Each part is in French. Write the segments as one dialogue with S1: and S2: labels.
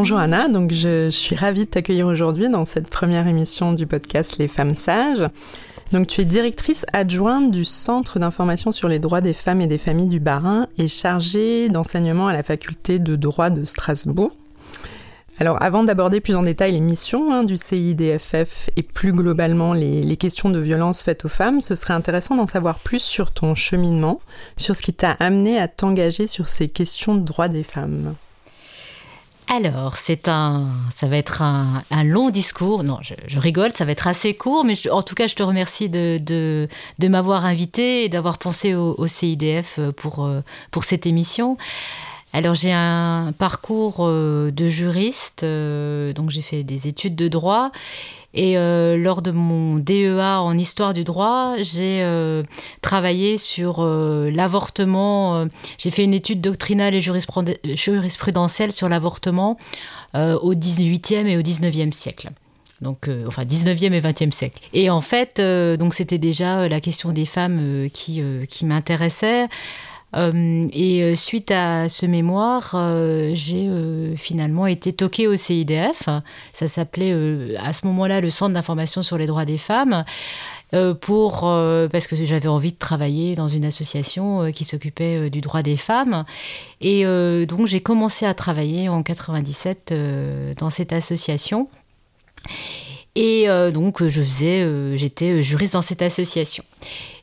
S1: Bonjour Anna, donc je, suis ravie de t'accueillir aujourd'hui dans cette première émission du podcast Les femmes sages. Donc tu es directrice adjointe du Centre d'information sur les droits des femmes et des familles du Bas-Rhin et chargée d'enseignement à la faculté de droit de Strasbourg. Alors avant d'aborder plus en détail les missions hein, du CIDFF et plus globalement les, les, questions de violence faites aux femmes, ce serait intéressant d'en savoir plus sur ton cheminement, sur ce qui t'a amené à t'engager sur ces questions de droits des femmes.
S2: Alors, c'est un, ça va être un, long discours. Non, je, rigole, ça va être assez court, mais en tout cas, je te remercie de, de, m'avoir invité et d'avoir pensé au, CIDF pour, euh, pour cette émission. Alors j'ai un parcours euh, de juriste, euh, donc j'ai fait des études de droit et euh, lors de mon DEA en histoire du droit, j'ai euh, travaillé sur euh, l'avortement. j'ai fait une étude doctrinale et jurisprudentielle sur l'avortement au 18e et au 19e siècle. Donc, enfin 19e et 20e siècle. Et en fait, donc c'était déjà la question des femmes qui, qui m'intéressait. Euh, et euh, suite à ce mémoire, euh, j'ai finalement été toquée au CIDF. Ça s'appelait à ce moment-là le Centre d'information sur les droits des femmes. pour parce que j'avais envie de travailler dans une association qui s'occupait du droit des femmes et donc j'ai commencé à travailler en 97 dans cette association et donc je faisais j'étais juriste dans cette association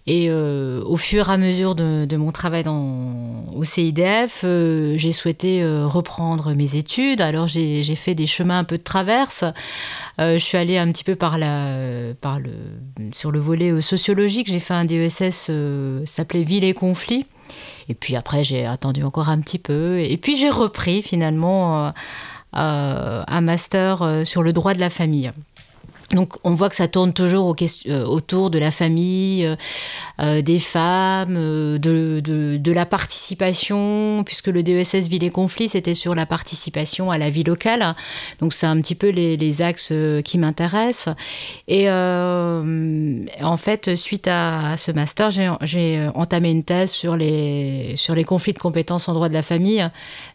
S2: et euh, au fur et à mesure de, mon travail dans, au CIDF, euh, j'ai souhaité euh, reprendre mes études. Alors j'ai fait des chemins un peu de traverse. je suis allée un petit peu par la, par le, sur le volet sociologique. J'ai fait un DESS s'appelait Ville et conflits. Et puis après, j'ai attendu encore un petit peu. Et puis j'ai repris finalement un master sur le droit de la famille. Donc on voit que ça tourne toujours euh, autour de la famille, euh, euh, des femmes, de, la participation, puisque le DESS Ville et Conflits, c'était sur la participation à la vie locale. Donc c'est un petit peu les, axes qui m'intéressent. Et en fait, suite à, ce master, j'ai entamé une thèse sur les, conflits de compétences en droit de la famille.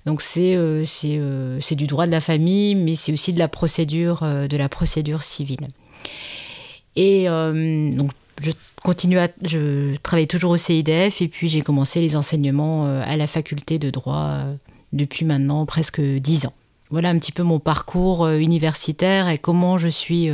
S2: Donc c'est c'est du droit de la famille, mais c'est aussi de la procédure, de la procédure civile. Et euh, donc, je continue à, je travaille toujours au CIDF et puis j'ai commencé les enseignements euh, à la faculté de droit euh, depuis maintenant presque dix ans. Voilà un petit peu mon parcours universitaire et comment je suis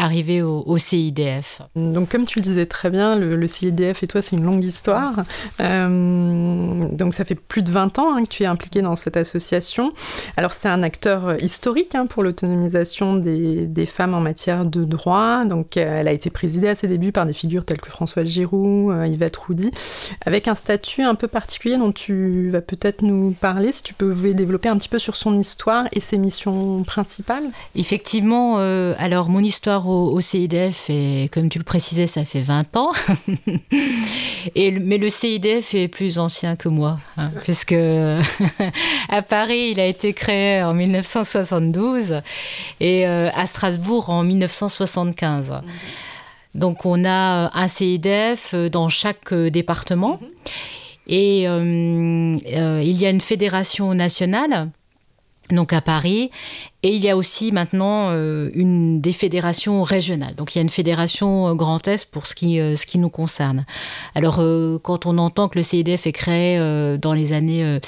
S2: arrivé au, CIDF
S1: Donc, comme tu le disais très bien, le, CIDF et toi, c'est une longue histoire. Euh, donc, ça fait plus de 20 ans hein, que tu es impliqué dans cette association. Alors, c'est un acteur euh, historique hein, pour l'autonomisation des, des, femmes en matière de droit. Donc, euh, elle a été présidée à ses débuts par des figures telles que Françoise Giroud, Yvette Roudy, avec un statut un peu particulier dont tu vas peut-être nous parler, si tu peux développer un petit peu sur son histoire et ses missions principales.
S2: Effectivement, alors mon histoire au, CIDF, et comme tu le précisais, ça fait 20 ans. et, mais le CIDF est plus ancien que moi, hein, puisque à Paris, il a été créé en 1972 et euh, à Strasbourg en 1975. Donc on a un CIDF dans chaque département. Et euh, euh, il y a une fédération nationale donc à Paris. Et il y a aussi maintenant euh, une des fédérations régionales. Donc il y a une fédération euh, Grand Est pour ce qui, euh, ce qui nous concerne. Alors quand on entend que le CIDF est créé dans les années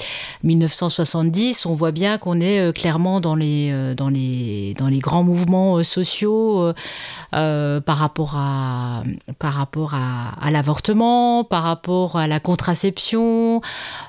S2: 1970, on voit bien qu'on est clairement dans les, dans, les, dans les grands mouvements sociaux par rapport à, par rapport à, l'avortement, par rapport à la contraception.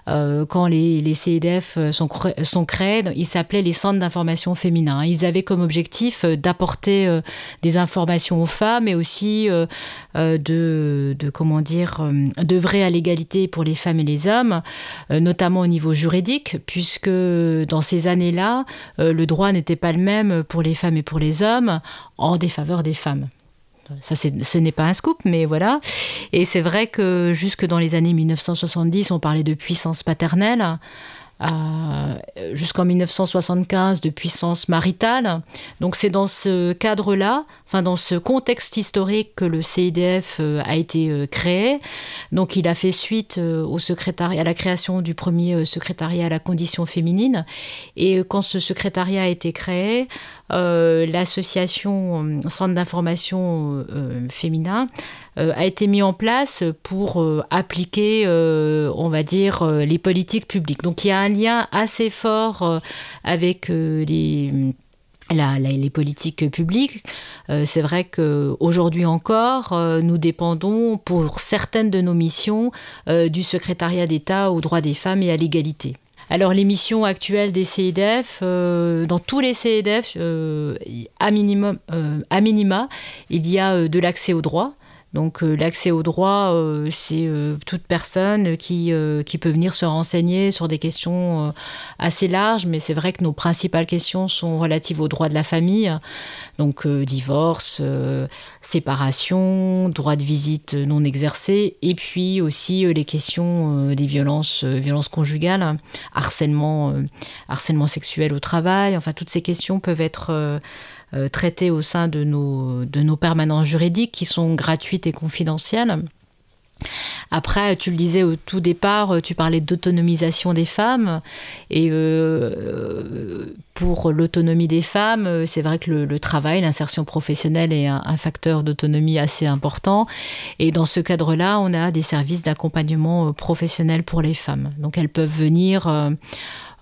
S2: quand les, les CIDF sont, sont créés, ils les centres d'information féminine ils avaient comme objectif euh, d'apporter euh, des informations aux femmes et aussi euh, de, comment dire, d'œuvrer à l'égalité pour les femmes et les hommes, notamment au niveau juridique, puisque dans ces années-là, le droit n'était pas le même pour les femmes et pour les hommes en défaveur des femmes. Ça, ce n'est pas un scoop, mais voilà. Et c'est vrai que jusque dans les années 1970, on parlait de puissance paternelle jusqu'en 1975 de puissance maritale. Donc c'est dans ce cadre-là, enfin dans ce contexte historique que le CIDF euh, a été euh, créé. Donc il a fait suite euh, au secrétariat, à la création du premier secrétariat à la condition féminine. Et quand ce secrétariat a été créé, l'association Centre d'information féminin euh, a été mis en place pour euh, appliquer, euh, on va dire, les politiques publiques. Donc il y a un lien assez fort avec les... les politiques publiques. c'est vrai qu'aujourd'hui encore, nous dépendons pour certaines de nos missions du secrétariat d'État aux droits des femmes et à l'égalité. Alors les missions actuelles des CEDF, dans tous les CEDF, à, minimum, à minima, il y a de l'accès aux droits. Donc euh, l'accès au droit, euh, c'est euh, toute personne qui, qui peut venir se renseigner sur des questions assez larges, mais c'est vrai que nos principales questions sont relatives aux droits de la famille, donc divorce, séparation, droit de visite non exercé, et puis aussi les questions des violences, violences conjugales, harcèlement, harcèlement sexuel au travail, enfin toutes ces questions peuvent être euh, traitées au sein de nos, de nos permanences juridiques qui sont gratuites et confidentielles. Après, tu le disais au tout départ, tu parlais d'autonomisation des femmes. Et euh, pour l'autonomie des femmes, c'est vrai que le, travail, l'insertion professionnelle est un, facteur d'autonomie assez important. Et dans ce cadre-là, on a des services d'accompagnement professionnel pour les femmes. Donc elles peuvent venir. Euh,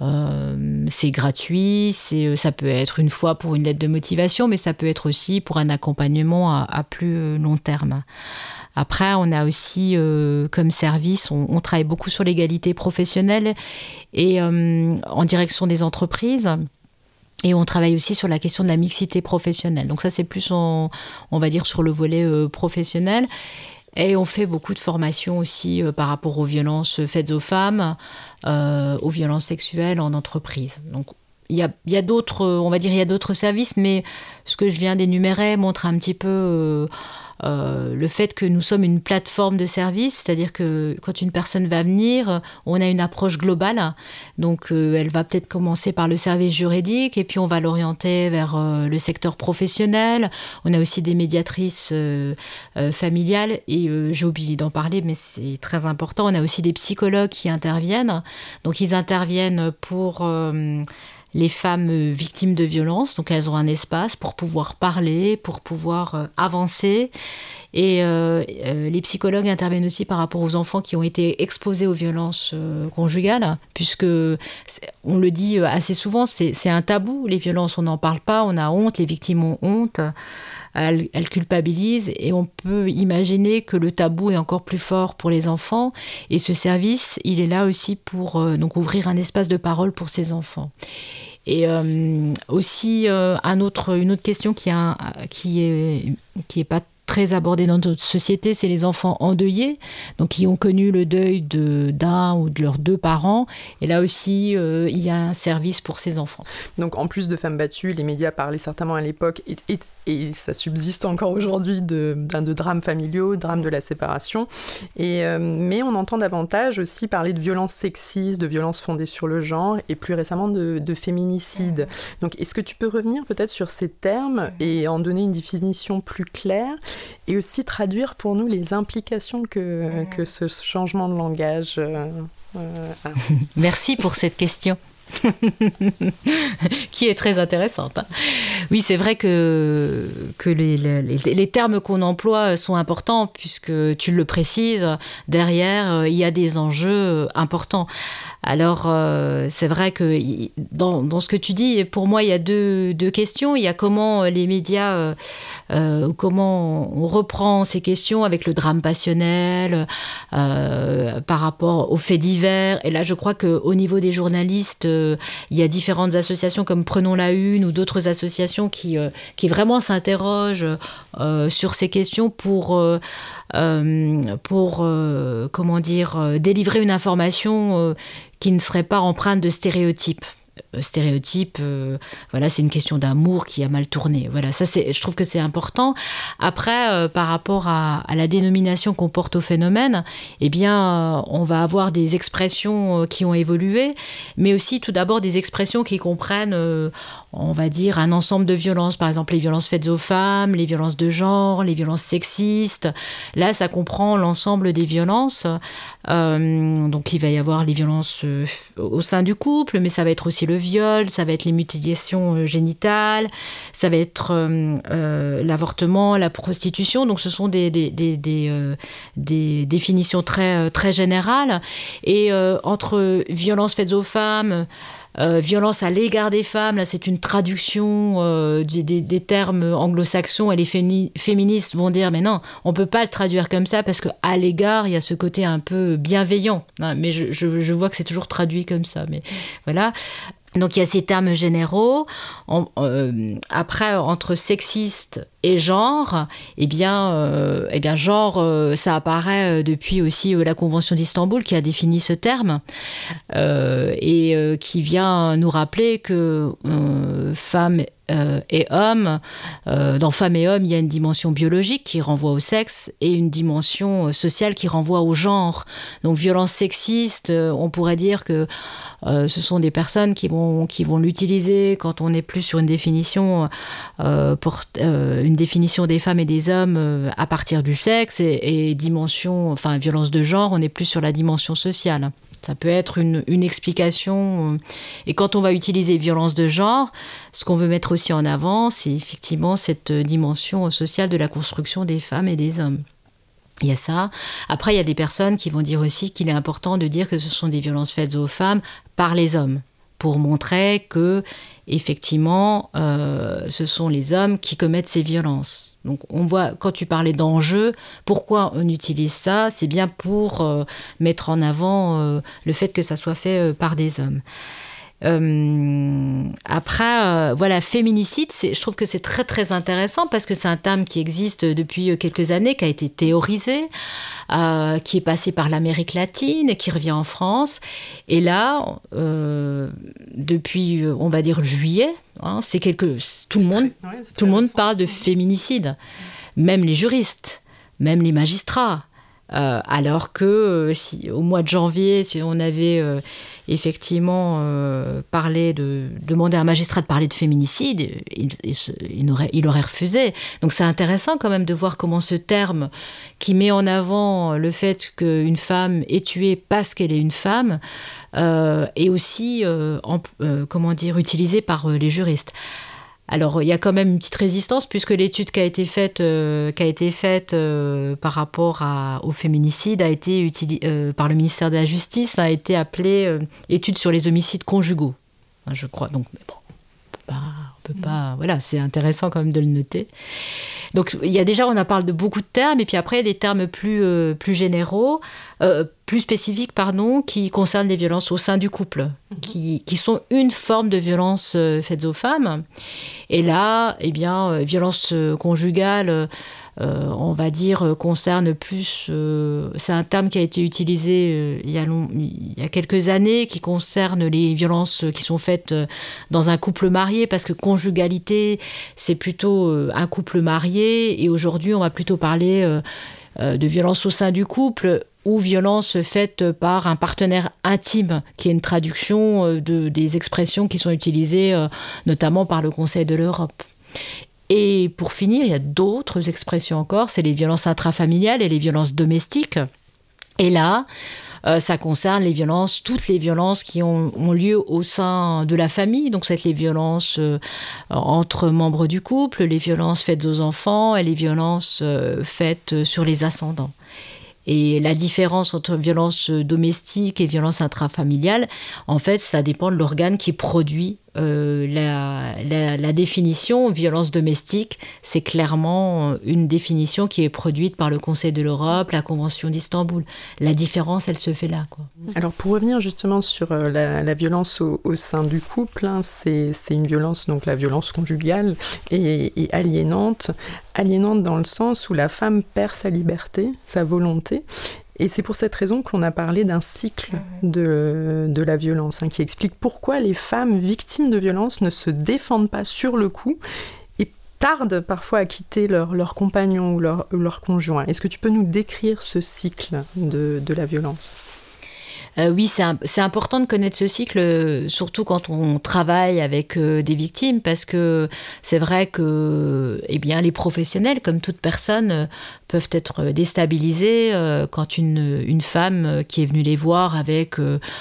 S2: euh, c'est gratuit, c'est, euh, ça peut être une fois pour une lettre de motivation, mais ça peut être aussi pour un accompagnement à, plus euh, long terme. Après, on a aussi comme service, on, travaille beaucoup sur l'égalité professionnelle et en direction des entreprises. Et on travaille aussi sur la question de la mixité professionnelle. Donc ça, c'est plus, on va dire, sur le volet professionnel. Et on fait beaucoup de formations aussi euh, par rapport aux violences faites aux femmes, euh, aux violences sexuelles en entreprise. Il y a, d'autres, on va dire, il y a d'autres services, mais ce que je viens d'énumérer montre un petit peu euh, euh, le fait que nous sommes une plateforme de service, c'est-à-dire que quand une personne va venir, on a une approche globale. Donc euh, elle va peut-être commencer par le service juridique et puis on va l'orienter vers le secteur professionnel. On a aussi des médiatrices familiales et j'ai oublié d'en parler, mais c'est très important. On a aussi des psychologues qui interviennent. Donc ils interviennent pour les femmes euh, victimes de violences. Donc elles ont un espace pour pouvoir parler, pour pouvoir euh, avancer. Et euh, les psychologues interviennent aussi par rapport aux enfants qui ont été exposés aux violences conjugales, puisque on le dit assez souvent, c'est un tabou. Les violences, on n'en parle pas, on a honte, les victimes ont honte. Elles, culpabilisent et on peut imaginer que le tabou est encore plus fort pour les enfants et ce service, il est là aussi pour donc ouvrir un espace de parole pour ces enfants. Et euh, aussi, euh, une autre question qui, a, qui est, qui est pas très abordée dans notre société, c'est les enfants endeuillés, donc qui ont connu le deuil d'un ou de leurs deux parents. Et là aussi, euh, il y a un service pour ces enfants.
S1: Donc en plus de femmes battues, les médias parlaient certainement à l'époque et, et, et ça subsiste encore aujourd'hui de, de, drames familiaux, drames de la séparation. Et, euh, mais on entend davantage aussi parler de violences sexistes, de violences fondées sur le genre et plus récemment de, de féminicide. Donc est-ce que tu peux revenir peut-être sur ces termes et en donner une définition plus claire et aussi traduire pour nous les implications que, que ce changement de langage euh,
S2: euh, a Merci pour cette question. qui est très intéressante. Hein. Oui, c'est vrai que, que les, les, termes qu'on emploie sont importants, puisque tu le précises, derrière, il y a des enjeux importants. Alors, euh, c'est vrai que dans, dans, ce que tu dis, pour moi, il y a deux, deux questions. Il y a comment les médias, euh, euh, comment on reprend ces questions avec le drame passionnel par rapport aux faits divers. Et là, je crois qu'au niveau des journalistes, il y a différentes associations comme Prenons la Une ou d'autres associations qui, qui vraiment s'interrogent sur ces questions pour, pour comment dire, délivrer une information qui ne serait pas empreinte de stéréotypes. Euh, stéréotype, euh, voilà, c'est une question d'amour qui a mal tourné. Voilà, ça c'est, je trouve que c'est important. Après, euh, par rapport à, la dénomination qu'on porte au phénomène, eh bien, on va avoir des expressions qui ont évolué, mais aussi tout d'abord des expressions qui comprennent, on va dire, un ensemble de violences. Par exemple, les violences faites aux femmes, les violences de genre, les violences sexistes. Là, ça comprend l'ensemble des violences. donc, il va y avoir les violences au sein du couple, mais ça va être aussi le viol, ça va être les mutilations euh, génitales, ça va être euh, euh, l'avortement, la prostitution. Donc ce sont des, des, des, définitions très, très générales. Et entre violences faites aux femmes, violence à l'égard des femmes, là c'est une traduction des, des, termes anglo-saxons et les féministes vont dire mais non, on peut pas le traduire comme ça parce que à l'égard il y a ce côté un peu bienveillant. mais je vois que c'est toujours traduit comme ça. Mais voilà. Donc il y a ces termes généraux. Euh, après, entre sexiste et genre, eh bien, euh, eh bien genre, euh, ça apparaît depuis aussi la Convention d'Istanbul qui a défini ce terme et qui vient nous rappeler que femme euh, et homme. Euh, dans femme et homme, il y a une dimension biologique qui renvoie au sexe et une dimension euh, sociale qui renvoie au genre. Donc violence sexiste, on pourrait dire que ce sont des personnes qui vont, qui vont l'utiliser quand on est plus sur une définition, pour, une définition des femmes et des hommes à partir du sexe et, dimension, enfin violence de genre, on est plus sur la dimension sociale. Ça peut être une, explication. Euh, et quand on va utiliser violence de genre, ce qu'on veut mettre aussi en avant, c'est effectivement cette dimension sociale de la construction des femmes et des hommes. Il y a ça. Après, il y a des personnes qui vont dire aussi qu'il est important de dire que ce sont des violences faites aux femmes par les hommes, pour montrer que, effectivement, euh, ce sont les hommes qui commettent ces violences. Donc on voit, quand tu parlais d'enjeu, pourquoi on utilise ça? C'est bien pour euh, mettre en avant euh, le fait que ça soit fait par des hommes. Après, voilà, féminicide, je trouve que c'est très très intéressant parce que c'est un terme qui existe depuis quelques années, qui a été théorisé, qui est passé par l'Amérique latine et qui revient en France. Et là, depuis, on va dire juillet, Hein, c'est quelque, tout le monde, tout le monde parle de féminicide, même les juristes, même les magistrats. Euh, alors que euh, si, au mois de janvier, si on avait euh, effectivement parlé de demander à un magistrat de parler de féminicide, il, aurait, refusé. Donc c'est intéressant quand même de voir comment ce terme qui met en avant le fait qu'une femme est tuée parce qu'elle est une femme est aussi comment dire utilisé par les juristes. Alors, il y a quand même une petite résistance puisque l'étude qui a été faite, euh, qui a été faite euh, par rapport au féminicide a été euh, par le ministère de la Justice, a été appelée étude sur les homicides conjugaux, je crois. Donc, bon, on peut pas, voilà, c'est intéressant quand même de le noter. Donc il y a déjà, on a parlé de beaucoup de termes, et puis après, il y a des termes plus, euh, plus généraux, euh, plus spécifiques, pardon, qui concernent les violences au sein du couple, mhm. qui, qui, sont une forme de violence euh, faite aux femmes. Et là, eh bien, violence conjugale, on va dire, euh, concerne plus. Euh, c'est un terme qui a été utilisé il y, a quelques années, qui concerne les violences qui sont faites dans un couple marié, parce que conjugalité, c'est plutôt un couple marié, et aujourd'hui, on va plutôt parler de violence au sein du couple ou violence faite par un partenaire intime, qui est une traduction de, des expressions qui sont utilisées notamment par le Conseil de l'Europe. Et pour finir, il y a d'autres expressions encore, c'est les violences intrafamiliales et les violences domestiques. Et là, ça concerne les violences, toutes les violences qui ont, lieu au sein de la famille. Donc, ça va être les violences entre membres du couple, les violences faites aux enfants et les violences faites sur les ascendants. Et la différence entre violence domestique et violence intrafamiliale, en fait, ça dépend de l'organe qui produit euh, la, définition violence domestique, c'est clairement une définition qui est produite par le Conseil de l'Europe, la Convention d'Istanbul. La différence, elle se fait là.
S1: Alors pour revenir justement sur euh, la, violence au, sein du couple, hein, c'est une violence, donc la violence conjugale et aliénante. Aliénante dans le sens où la femme perd sa liberté, sa volonté, et c'est pour cette raison qu'on a parlé d'un cycle de, de, la violence, hein, qui explique pourquoi les femmes victimes de violence ne se défendent pas sur le coup et tardent parfois à quitter leur, leur compagnon ou leur, leur conjoint. Est-ce que tu peux nous décrire ce cycle de, de la violence?
S2: Euh, oui, c'est important de connaître ce cycle, surtout quand on travaille avec euh, des victimes, parce que c'est vrai que eh bien, les professionnels, comme toute personne, euh, peuvent être déstabilisés quand une, femme qui est venue les voir avec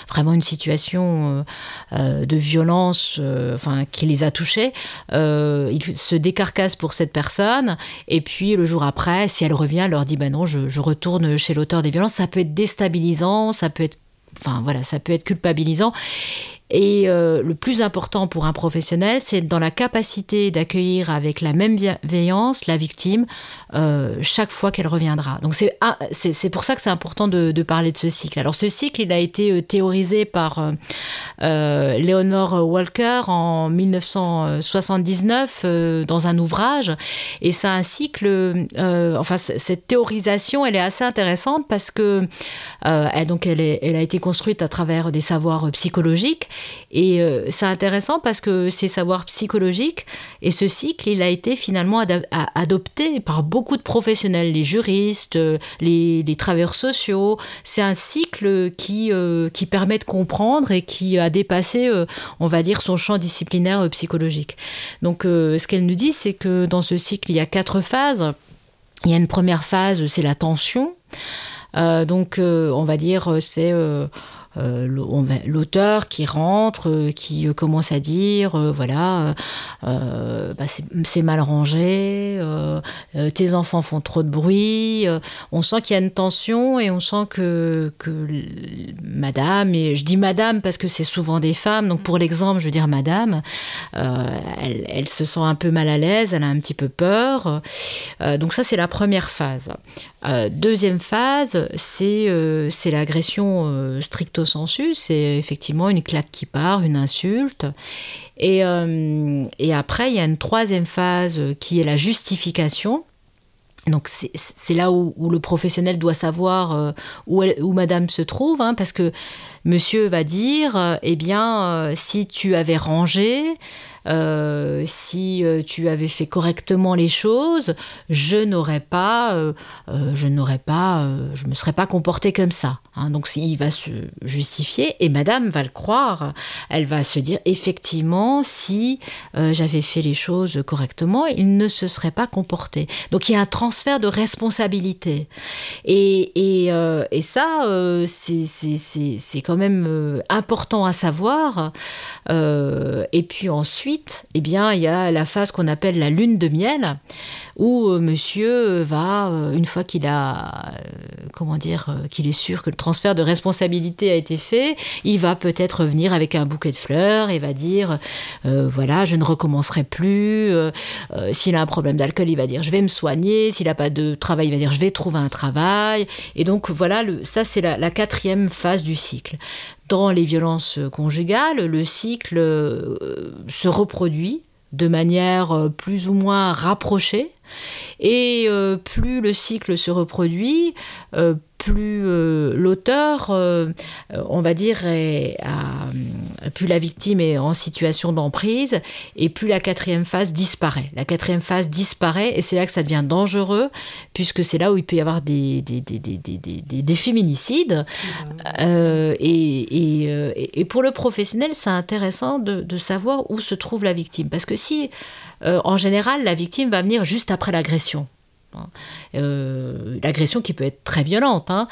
S2: vraiment une situation de violence, enfin, qui les a touchés, ils se décarcassent pour cette personne, et puis le jour après, si elle revient, elle leur dit, ben non, je, je retourne chez l'auteur des violences, ça peut être déstabilisant, ça peut être enfin voilà, ça peut être culpabilisant. Et euh, le plus important pour un professionnel, c'est dans la capacité d'accueillir avec la même bienveillance la victime euh, chaque fois qu'elle reviendra. Donc c'est, c'est, pour ça que c'est important de, parler de ce cycle. Alors ce cycle, il a été euh, théorisé par euh, Leonore Walker en 1979 dans un ouvrage. Et c'est un cycle, enfin cette théorisation, elle est assez intéressante parce que elle, donc elle, est, elle a été construite à travers des savoirs psychologiques. Et euh, c'est intéressant parce que ces savoirs psychologiques et ce cycle, il a été finalement adopté par beaucoup de professionnels, les juristes, euh, les, travailleurs sociaux. C'est un cycle qui, euh, qui permet de comprendre et qui a dépassé, on va dire, son champ disciplinaire psychologique. Donc ce qu'elle nous dit, c'est que dans ce cycle, il y a quatre phases. Il y a une première phase, c'est la tension. donc, on va dire, c'est l'auteur qui rentre, euh, qui euh, commence à dire, voilà, bah, c'est mal rangé, tes enfants font trop de bruit. on sent qu'il y a une tension et on sent que, que madame, et je dis madame parce que c'est souvent des femmes, donc pour l'exemple, je veux dire madame, elle, se sent un peu mal à l'aise, elle a un petit peu peur. donc ça, c'est la première phase. Deuxième phase, c'est l'agression stricto sensu, c'est effectivement une claque qui part, une insulte. Et, euh, et après, il y a une troisième phase qui est la justification. Donc c'est là où, le professionnel doit savoir euh, où, où, madame se trouve, hein, parce que monsieur va dire, euh, eh bien, si tu avais rangé, euh, si euh, tu avais fait correctement les choses, je n'aurais pas, euh, je n'aurais pas, je me serais pas comporté comme ça. Hein. Donc il va se justifier et Madame va le croire. Elle va se dire effectivement, si j'avais fait les choses correctement, il ne se serait pas comporté. Donc il y a un transfert de responsabilité. Et, et, et ça, c'est quand même important à savoir. et puis ensuite eh bien, il y a la phase qu'on appelle la lune de miel, où euh, monsieur va, euh, une fois qu'il a, euh, comment dire, qu'il est sûr que le transfert de responsabilité a été fait, il va peut-être revenir avec un bouquet de fleurs et va dire, voilà, je ne recommencerai plus. S'il a un problème d'alcool, il va dire, je vais me soigner. S'il n'a pas de travail, il va dire, je vais trouver un travail. Et donc, voilà, le, ça, c'est la, la quatrième phase du cycle dans les violences conjugales, le cycle se reproduit de manière plus ou moins rapprochée. Et euh, plus le cycle se reproduit, euh, plus euh, l'auteur, on va dire, plus la victime est en situation d'emprise, et plus la quatrième phase disparaît. La quatrième phase disparaît, et c'est là que ça devient dangereux, puisque c'est là où il peut y avoir des, des, des, des féminicides. Et, et, pour le professionnel, c'est intéressant de, de, savoir où se trouve la victime. Parce que si, en général, la victime va venir juste après l'agression, Hein. Euh, l'agression qui peut être très violente. Hein.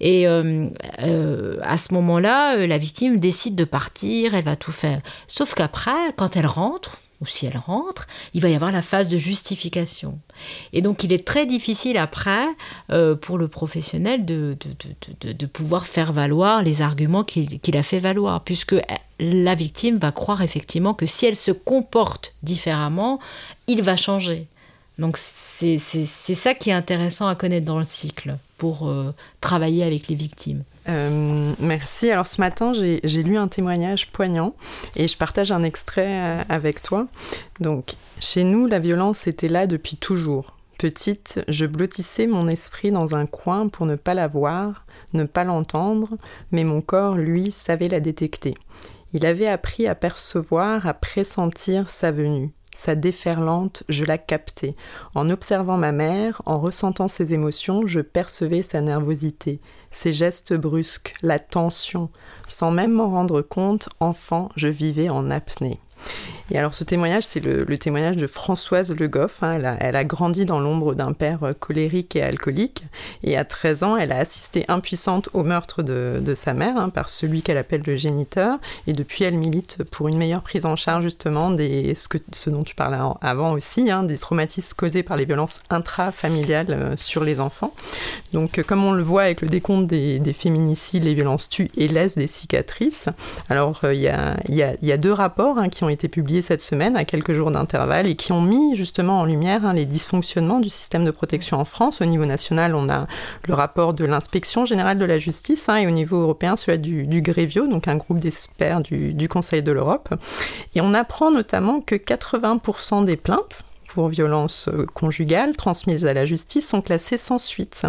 S2: Et euh, euh, à ce moment-là, la victime décide de partir, elle va tout faire. Sauf qu'après, quand elle rentre, ou si elle rentre, il va y avoir la phase de justification. Et donc il est très difficile après pour le professionnel de, de, pouvoir faire valoir les arguments qu'il a fait valoir, puisque la victime va croire effectivement que si elle se comporte différemment, il va changer. Donc c'est ça qui est intéressant à connaître dans le cycle pour euh, travailler avec les victimes.
S1: Euh, merci. Alors ce matin, j'ai lu un témoignage poignant et je partage un extrait euh, avec toi. Donc, chez nous, la violence était là depuis toujours. Petite, je blottissais mon esprit dans un coin pour ne pas la voir, ne pas l'entendre, mais mon corps, lui, savait la détecter. Il avait appris à percevoir, à pressentir sa venue. Sa déferlante, je la captais. En observant ma mère, en ressentant ses émotions, je percevais sa nervosité, ses gestes brusques, la tension. Sans même m'en rendre compte, enfant, je vivais en apnée. Et alors ce témoignage, c'est le, témoignage de Françoise Le Goff. Hein. Elle, a, grandi dans l'ombre d'un père euh, colérique et alcoolique. Et à 13 ans, elle a assisté impuissante au meurtre de, sa mère hein, par celui qu'elle appelle le géniteur. Et depuis, elle milite pour une meilleure prise en charge justement des ce, dont tu parlais avant aussi, hein, des traumatismes causés par les violences intrafamiliales euh, sur les enfants. Donc euh, comme on le voit avec le décompte des, féminicides, les violences tuent et laissent des cicatrices. Alors il y, a, y, a, deux rapports qui ont été publiés cette semaine à quelques jours d'intervalle et qui ont mis justement en lumière hein, les dysfonctionnements du système de protection en France. Au niveau national, on a le rapport de l'inspection générale de la justice hein, et au niveau européen, celui du, du Grévio, donc un groupe d'experts du, du Conseil de l'Europe. Et on apprend notamment que 80% des plaintes pour violences euh, conjugales transmises à la justice sont classées sans suite.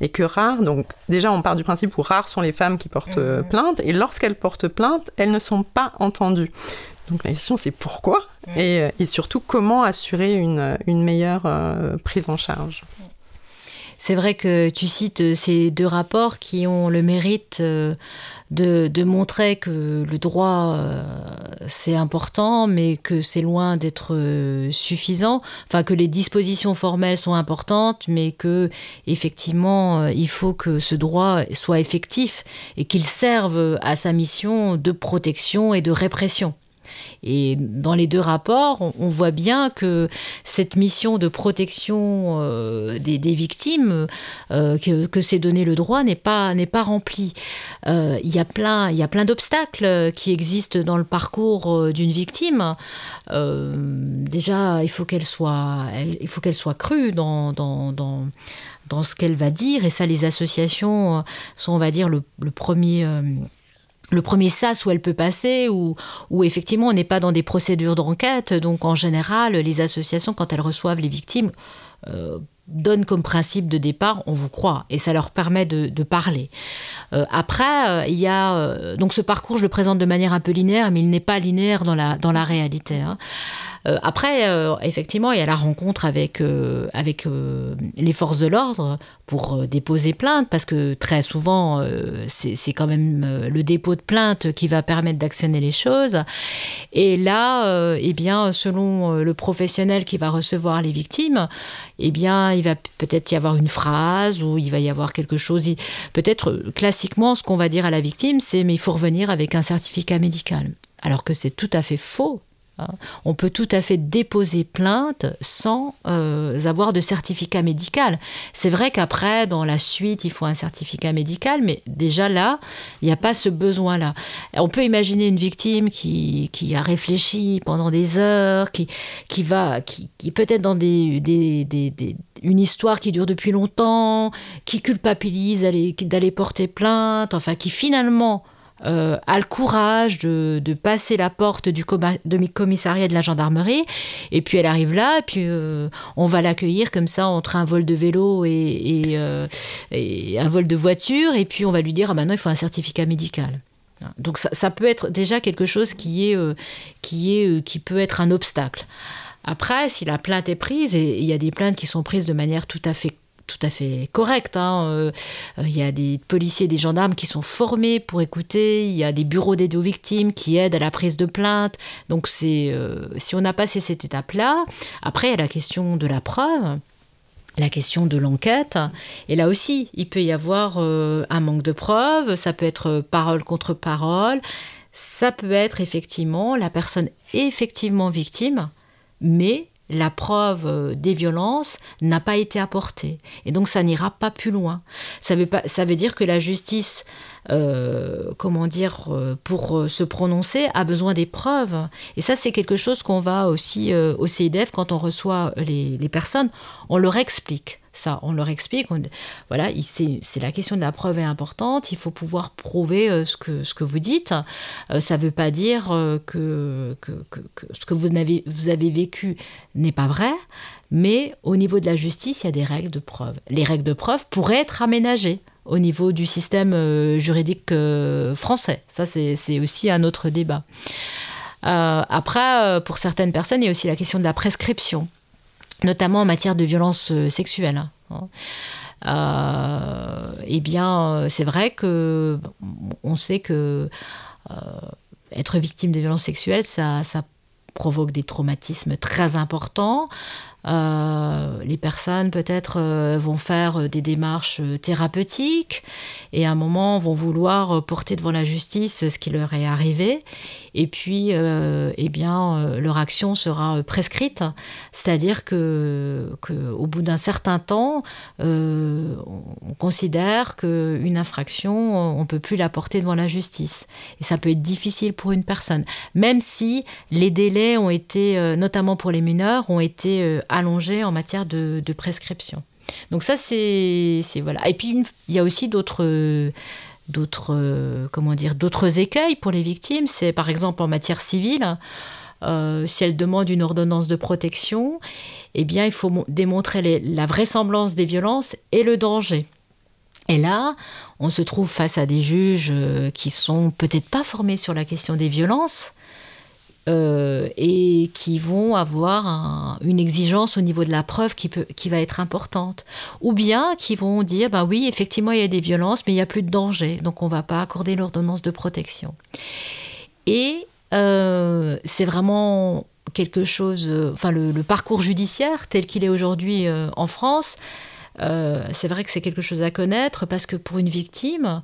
S1: Et que rares, donc déjà on part du principe où rares sont les femmes qui portent euh, mmh. plainte, et lorsqu'elles portent plainte, elles ne sont pas entendues. Donc la question c'est pourquoi et, euh, et, surtout comment assurer une, une meilleure euh, prise en charge?
S2: C'est vrai que tu cites euh, ces deux rapports qui ont le mérite de, de montrer que le droit c'est important, mais que c'est loin d'être suffisant. Enfin, que les dispositions formelles sont importantes, mais que effectivement il faut que ce droit soit effectif et qu'il serve à sa mission de protection et de répression. Et dans les deux rapports, on, voit bien que cette mission de protection euh, des, victimes euh, que, s'est donné le droit n'est pas, pas remplie. Euh, il y a plein, y a plein d'obstacles qui existent dans le parcours d'une victime. déjà, il faut qu'elle soit, il faut qu'elle soit crue dans, dans, dans dans ce qu'elle va dire. Et ça, les associations sont, on va dire, le premier le premier sas où elle peut passer, où, effectivement on n'est pas dans des procédures d'enquête. Donc en général, les associations, quand elles reçoivent les victimes, euh, donnent comme principe de départ, on vous croit, et ça leur permet de, parler. Euh, après, euh, il y a donc ce parcours, je le présente de manière un peu linéaire, mais il n'est pas linéaire dans la, dans la réalité. Hein. Euh, après, euh, effectivement, il y a la rencontre avec, euh, avec les forces de l'ordre pour déposer plainte, parce que très souvent, c'est quand même le dépôt de plainte qui va permettre d'actionner les choses. Et là, eh bien, selon le professionnel qui va recevoir les victimes, eh bien, il va peut-être y avoir une phrase ou il va y avoir quelque chose. Peut-être classiquement, ce qu'on va dire à la victime, c'est mais il faut revenir avec un certificat médical. Alors que c'est tout à fait faux. Hein. On peut tout à fait déposer plainte sans euh, avoir de certificat médical. C'est vrai qu'après, dans la suite, il faut un certificat médical, mais déjà là, il n'y a pas ce besoin-là. On peut imaginer une victime qui, a réfléchi pendant des heures, qui, qui va, qui, peut-être dans une histoire qui dure depuis longtemps, qui culpabilise d'aller porter plainte, enfin qui finalement euh, a le courage de, passer la porte du commissariat de la gendarmerie, et puis elle arrive là, et puis euh, on va l'accueillir comme ça entre un vol de vélo euh, et, un vol de voiture, et puis on va lui dire ah maintenant il faut un certificat médical. Donc ça, peut être déjà quelque chose qui est, qui est qui peut être un obstacle. Après, si la plainte est prise, et il y a des plaintes qui sont prises de manière tout à fait tout à fait correct. Hein. Euh, il y a des policiers, des gendarmes qui sont formés pour écouter. Il y a des bureaux d'aide aux victimes qui aident à la prise de plainte. Donc c'est euh, si on a passé cette étape-là, après il y a la question de la preuve. la question de l'enquête. Et là aussi, il peut y avoir euh, un manque de preuves, ça peut être parole contre parole, ça peut être effectivement la personne effectivement victime, mais la preuve euh, des violences n'a pas été apportée. Et donc ça n'ira pas plus loin. Ça veut, pas, ça veut dire que la justice, euh, comment dire, euh, pour se prononcer, a besoin des preuves. Et ça, c'est quelque chose qu'on va aussi au CIDF, quand on reçoit les personnes, on leur explique ça, on leur explique. voilà, c'est la question de la preuve est importante. Il faut pouvoir prouver euh, ce, que, vous dites. Euh, ça ne veut pas dire euh, que, ce que vous avez, vous avez vécu n'est pas vrai, mais au niveau de la justice, il y a des règles de preuve. Les règles de preuve pourraient être aménagées au niveau du système juridique français. Ça, c'est aussi un autre débat. après, pour certaines personnes, il y a aussi la question de la prescription notamment en matière de violence euh, sexuelle. Hein. Euh, eh bien, euh, c'est vrai que on sait que être victime de violences sexuelles, ça provoque des traumatismes très importants. Euh, les personnes peut-être euh, vont faire euh, des démarches thérapeutiques et à un moment vont vouloir porter devant la justice ce qui leur est arrivé. Et puis eh bien leur action sera prescrite. C'est-à-dire que, au bout d'un certain temps on considère qu'une infraction on peut plus la porter devant la justice. Et ça peut être difficile pour une personne. Même si les délais ont été notamment pour les mineurs ont été allongé en matière de, prescription. Donc ça, c'est voilà. Et puis il y a aussi d'autres d'autres comment dire d'autres écueils pour les victimes. C'est par exemple en matière civile. Euh, si elles demandent une ordonnance de protection, eh bien, il faut démontrer la vraisemblance des violences et le danger. Et là, on se trouve face à des juges euh, qui sont peut-être pas formés sur la question des violences, euh, et qui vont avoir une exigence au niveau de la preuve qui, peut, qui va être importante. Ou bien qui vont dire, bah oui, effectivement, il y a des violences, mais il n'y a plus de danger, donc on ne va pas accorder l'ordonnance de protection. Et euh, c'est vraiment quelque chose, euh, enfin le, parcours judiciaire tel qu'il est aujourd'hui en France, c'est vrai que c'est quelque chose à connaître parce que pour une victime,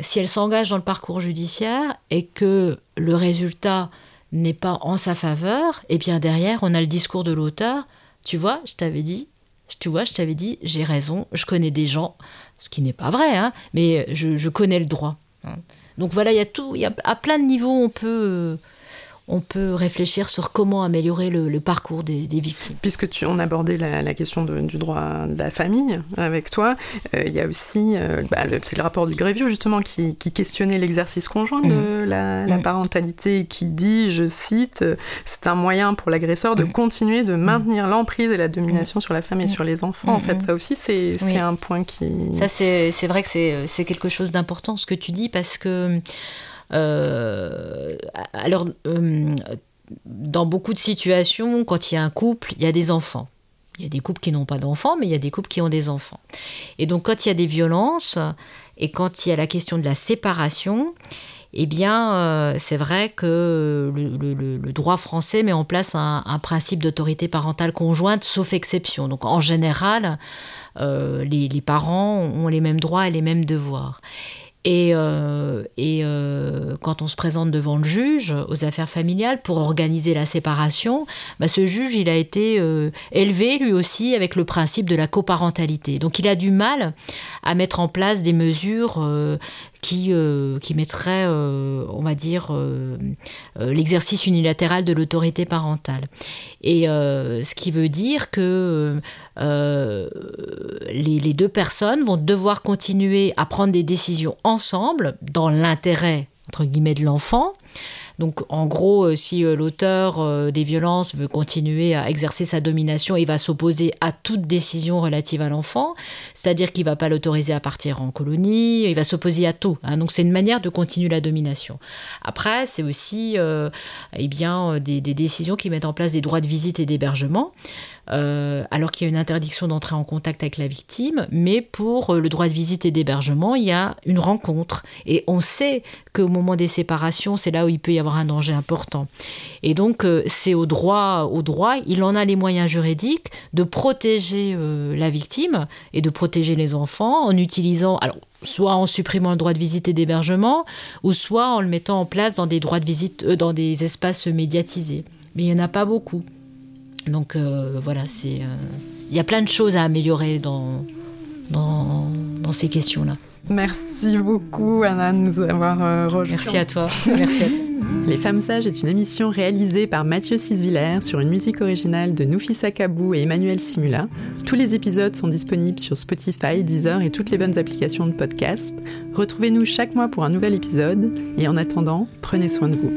S2: si elle s'engage dans le parcours judiciaire et que le résultat n'est pas en sa faveur, et bien derrière, on a le discours de l'auteur. Tu vois, je t'avais dit, tu vois, je t'avais dit, j'ai raison, je connais des gens, ce qui n'est pas vrai, hein, mais je, connais le droit. Hein. Donc voilà, il y a tout, il y a à plein de niveaux, on peut on peut réfléchir sur comment améliorer le, parcours des, victimes.
S1: Puisque tu en abordé la, la question du droit de la famille avec toi, euh, il y a aussi, euh, bah, c'est le rapport du Grévieux justement qui, questionnait l'exercice conjoint de mmh. la, mmh. parentalité et qui dit, je cite, c'est un moyen pour l'agresseur de mmh. continuer de maintenir l'emprise et la domination sur la femme et sur les enfants. En fait, ça aussi, c'est un point qui...
S2: Ça, c'est vrai que c'est quelque chose d'important ce que tu dis parce que... Euh, alors, euh, dans beaucoup de situations, quand il y a un couple, il y a des enfants. Il y a des couples qui n'ont pas d'enfants, mais il y a des couples qui ont des enfants. Et donc, quand il y a des violences et quand il y a la question de la séparation, eh bien, euh, c'est vrai que le, droit français met en place un, principe d'autorité parentale conjointe, sauf exception. Donc, en général, les, les, parents ont les mêmes droits et les mêmes devoirs. Et, euh, euh, quand on se présente devant le juge aux affaires familiales pour organiser la séparation, bah ce juge, il a été euh, élevé lui aussi avec le principe de la coparentalité. Donc il a du mal à mettre en place des mesures qui, euh, qui mettrait, euh, on va dire, euh, l'exercice unilatéral de l'autorité parentale. Et ce qui veut dire que les, les, deux personnes vont devoir continuer à prendre des décisions ensemble dans l'intérêt, entre guillemets, de l'enfant, donc en gros, euh, si euh, l'auteur euh, des violences veut continuer à exercer sa domination, il va s'opposer à toute décision relative à l'enfant, c'est-à-dire qu'il ne va pas l'autoriser à partir en colonie, il va s'opposer à tout. Hein. Donc c'est une manière de continuer la domination. Après, c'est aussi eh bien, des, des, décisions qui mettent en place des droits de visite et d'hébergement. Euh, alors qu'il y a une interdiction d'entrer en contact avec la victime, mais pour euh, le droit de visite et d'hébergement, il y a une rencontre. Et on sait qu'au moment des séparations, c'est là où il peut y avoir un danger important. Et donc, euh, c'est au droit, au droit, il en a les moyens juridiques de protéger la victime et de protéger les enfants en utilisant, alors, soit en supprimant le droit de visite et d'hébergement, ou soit en le mettant en place dans des droits de visite, dans des espaces médiatisés. Mais il n'y en a pas beaucoup. Donc voilà, c'est, il y a plein de choses à améliorer dans, dans, dans ces questions-là.
S1: Merci beaucoup Anna de nous avoir euh, rejoints.
S2: Merci à toi. Merci à toi.
S1: Les Femmes Sages est une émission réalisée par Mathieu Sisvillers sur une musique originale de Noufissa Kabou et Emmanuel Simula. Tous les épisodes sont disponibles sur Spotify, Deezer et toutes les bonnes applications de podcast. Retrouvez-nous chaque mois pour un nouvel épisode et en attendant, prenez soin de vous.